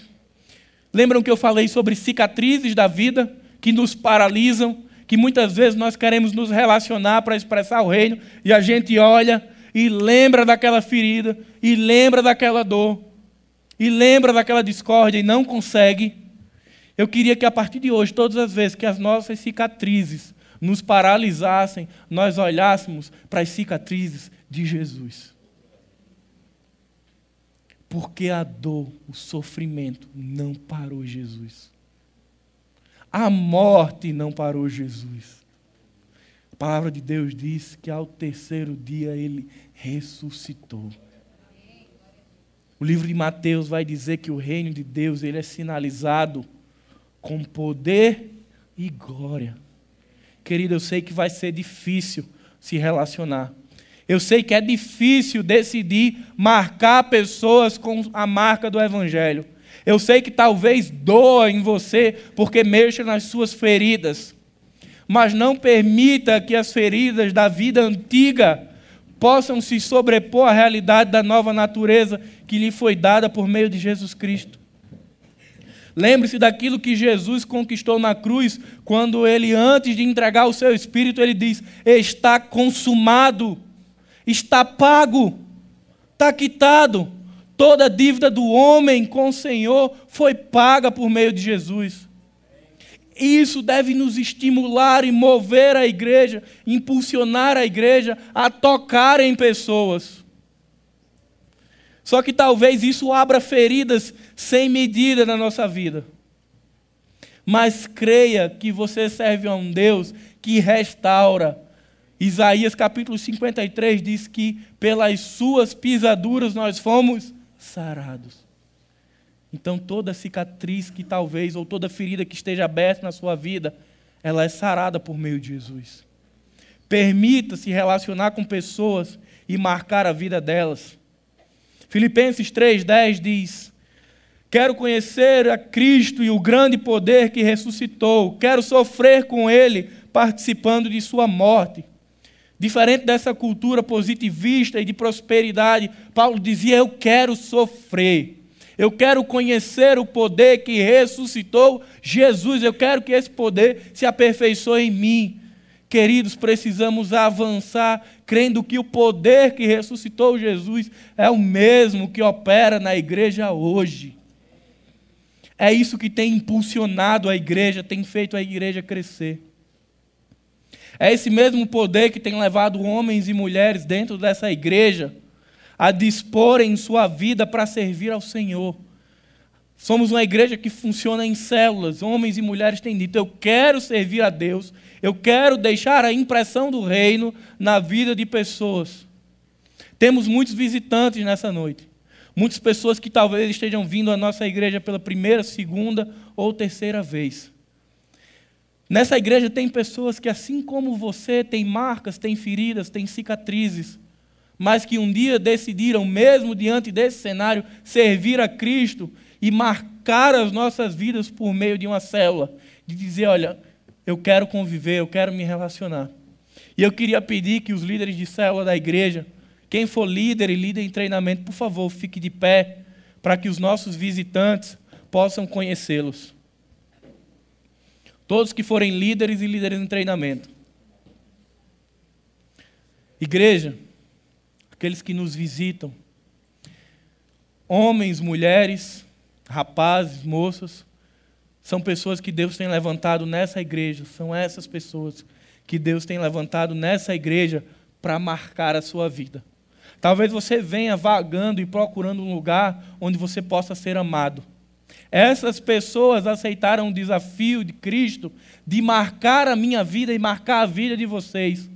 Lembram que eu falei sobre cicatrizes da vida que nos paralisam, que muitas vezes nós queremos nos relacionar para expressar o reino e a gente olha e lembra daquela ferida, e lembra daquela dor, e lembra daquela discórdia e não consegue. Eu queria que a partir de hoje, todas as vezes que as nossas cicatrizes nos paralisassem, nós olhássemos para as cicatrizes de Jesus. Porque a dor, o sofrimento não parou Jesus. A morte não parou Jesus. A palavra de Deus diz que ao terceiro dia ele ressuscitou. O livro de Mateus vai dizer que o reino de Deus ele é sinalizado com poder e glória. Querido, eu sei que vai ser difícil se relacionar. Eu sei que é difícil decidir marcar pessoas com a marca do Evangelho. Eu sei que talvez doa em você porque mexa nas suas feridas. Mas não permita que as feridas da vida antiga possam se sobrepor à realidade da nova natureza que lhe foi dada por meio de Jesus Cristo. Lembre-se daquilo que Jesus conquistou na cruz, quando ele, antes de entregar o seu espírito, ele diz: Está consumado, está pago, está quitado. Toda a dívida do homem com o Senhor foi paga por meio de Jesus. Isso deve nos estimular e mover a igreja, impulsionar a igreja a tocar em pessoas. Só que talvez isso abra feridas sem medida na nossa vida. Mas creia que você serve a um Deus que restaura. Isaías capítulo 53 diz que pelas suas pisaduras nós fomos sarados. Então toda cicatriz que talvez, ou toda ferida que esteja aberta na sua vida, ela é sarada por meio de Jesus. Permita-se relacionar com pessoas e marcar a vida delas. Filipenses 3,10 diz: Quero conhecer a Cristo e o grande poder que ressuscitou, quero sofrer com Ele, participando de Sua morte. Diferente dessa cultura positivista e de prosperidade, Paulo dizia: Eu quero sofrer. Eu quero conhecer o poder que ressuscitou Jesus. Eu quero que esse poder se aperfeiçoe em mim. Queridos, precisamos avançar crendo que o poder que ressuscitou Jesus é o mesmo que opera na igreja hoje. É isso que tem impulsionado a igreja, tem feito a igreja crescer. É esse mesmo poder que tem levado homens e mulheres dentro dessa igreja a disporem sua vida para servir ao Senhor. Somos uma igreja que funciona em células. Homens e mulheres têm dito: Eu quero servir a Deus, eu quero deixar a impressão do reino na vida de pessoas. Temos muitos visitantes nessa noite. Muitas pessoas que talvez estejam vindo à nossa igreja pela primeira, segunda ou terceira vez. Nessa igreja tem pessoas que, assim como você, têm marcas, têm feridas, têm cicatrizes, mas que um dia decidiram, mesmo diante desse cenário, servir a Cristo e marcar as nossas vidas por meio de uma célula, de dizer: olha, eu quero conviver, eu quero me relacionar. E eu queria pedir que os líderes de célula da igreja, quem for líder e líder em treinamento, por favor, fique de pé, para que os nossos visitantes possam conhecê-los. Todos que forem líderes e líderes em treinamento. Igreja, aqueles que nos visitam, homens, mulheres, rapazes, moças, são pessoas que Deus tem levantado nessa igreja, são essas pessoas que Deus tem levantado nessa igreja para marcar a sua vida. Talvez você venha vagando e procurando um lugar onde você possa ser amado. Essas pessoas aceitaram o desafio de Cristo de marcar a minha vida e marcar a vida de vocês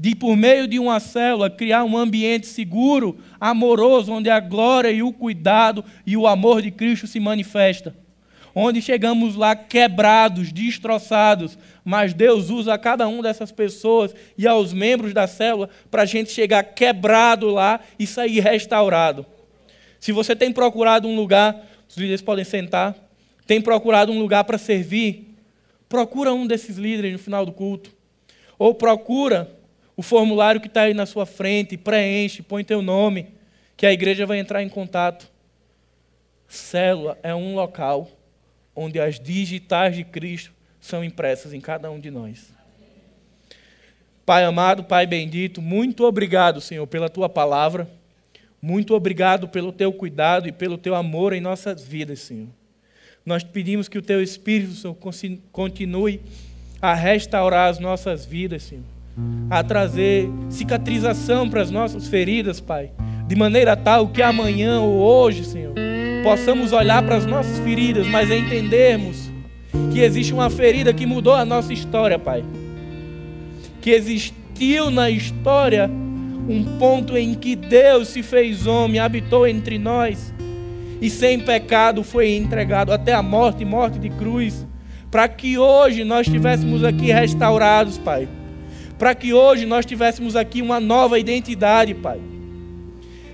de, por meio de uma célula, criar um ambiente seguro, amoroso, onde a glória e o cuidado e o amor de Cristo se manifesta. Onde chegamos lá quebrados, destroçados, mas Deus usa cada uma dessas pessoas e aos membros da célula para a gente chegar quebrado lá e sair restaurado. Se você tem procurado um lugar, os líderes podem sentar, tem procurado um lugar para servir, procura um desses líderes no final do culto. Ou procura o formulário que está aí na sua frente, preenche, põe teu nome, que a igreja vai entrar em contato. Célula é um local onde as digitais de Cristo são impressas em cada um de nós. Pai amado, Pai bendito, muito obrigado, Senhor, pela tua palavra. Muito obrigado pelo teu cuidado e pelo teu amor em nossas vidas, Senhor. Nós pedimos que o teu Espírito, Senhor, continue a restaurar as nossas vidas, Senhor a trazer cicatrização para as nossas feridas, Pai. De maneira tal que amanhã ou hoje, Senhor, possamos olhar para as nossas feridas, mas entendermos que existe uma ferida que mudou a nossa história, Pai. que existiu na história um ponto em que Deus se fez homem, habitou entre nós e sem pecado foi entregado até a morte morte de cruz, para que hoje nós estivéssemos aqui restaurados, Pai. Para que hoje nós tivéssemos aqui uma nova identidade, Pai.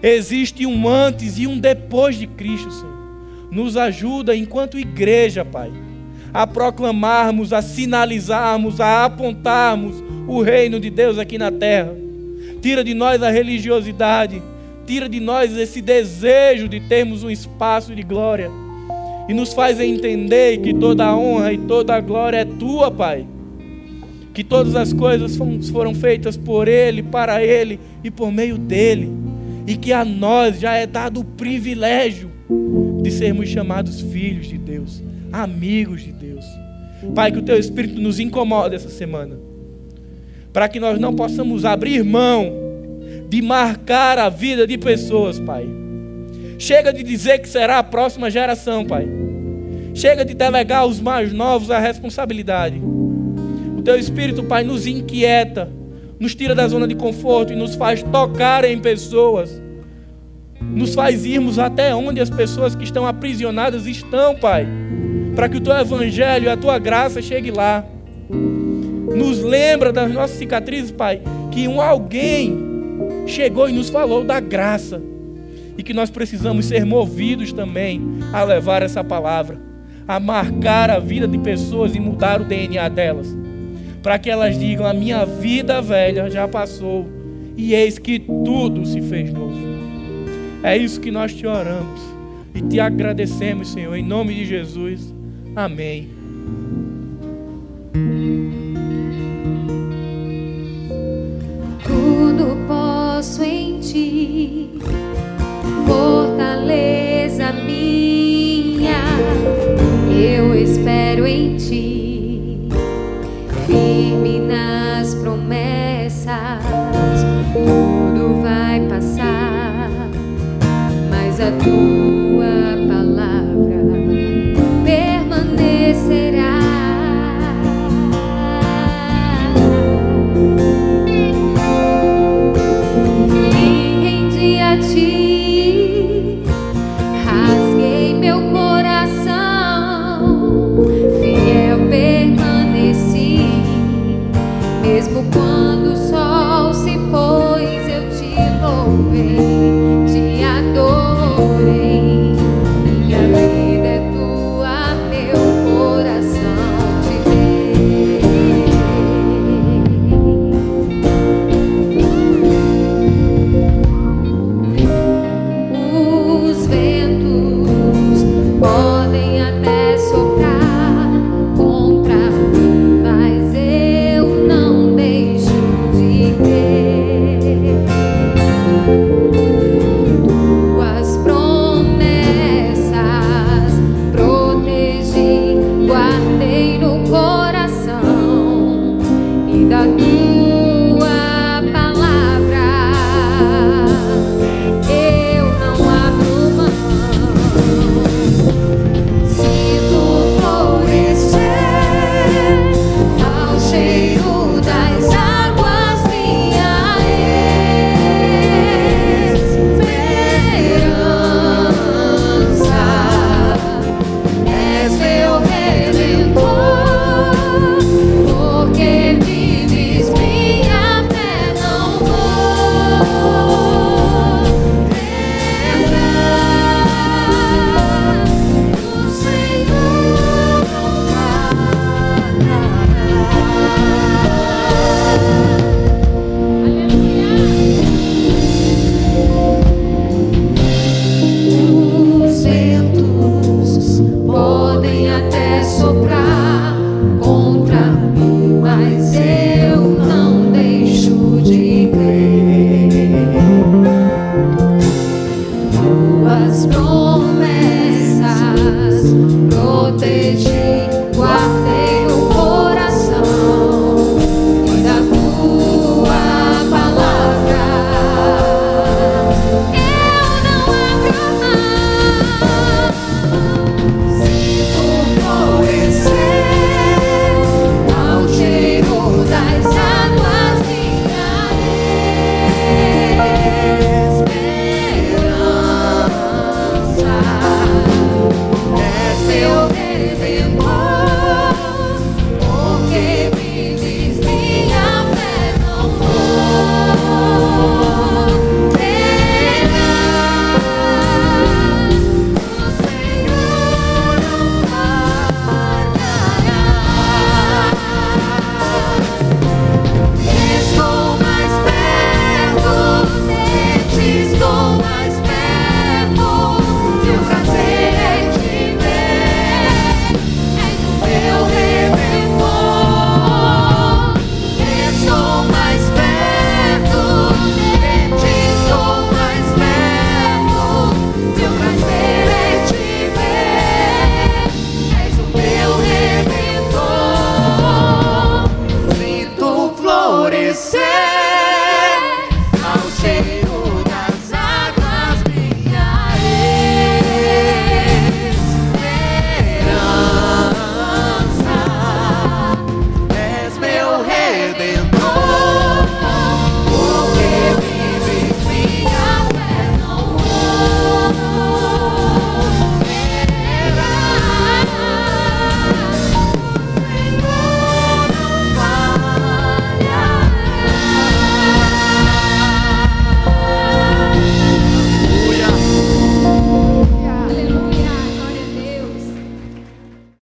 Existe um antes e um depois de Cristo, Senhor. Nos ajuda enquanto igreja, Pai, a proclamarmos, a sinalizarmos, a apontarmos o reino de Deus aqui na terra. Tira de nós a religiosidade, tira de nós esse desejo de termos um espaço de glória e nos faz entender que toda a honra e toda a glória é tua, Pai. Que todas as coisas foram feitas por Ele, para Ele e por meio dele. E que a nós já é dado o privilégio de sermos chamados filhos de Deus, amigos de Deus. Pai, que o Teu Espírito nos incomode essa semana para que nós não possamos abrir mão de marcar a vida de pessoas, Pai. Chega de dizer que será a próxima geração, Pai. Chega de delegar aos mais novos a responsabilidade. Teu Espírito, Pai, nos inquieta, nos tira da zona de conforto e nos faz tocar em pessoas. Nos faz irmos até onde as pessoas que estão aprisionadas estão, Pai. Para que o Teu Evangelho e a Tua graça chegue lá nos lembra das nossas cicatrizes, Pai, que um alguém chegou e nos falou da graça e que nós precisamos ser movidos também a levar essa palavra, a marcar a vida de pessoas e mudar o DNA delas, para que elas digam: a minha vida velha já passou e eis que tudo se fez novo. É isso que nós te oramos e te agradecemos, Senhor, em nome de Jesus. Amém. posso em ti, fortaleza minha, eu espero em ti, firme nas promessas, tudo vai passar, mas a tua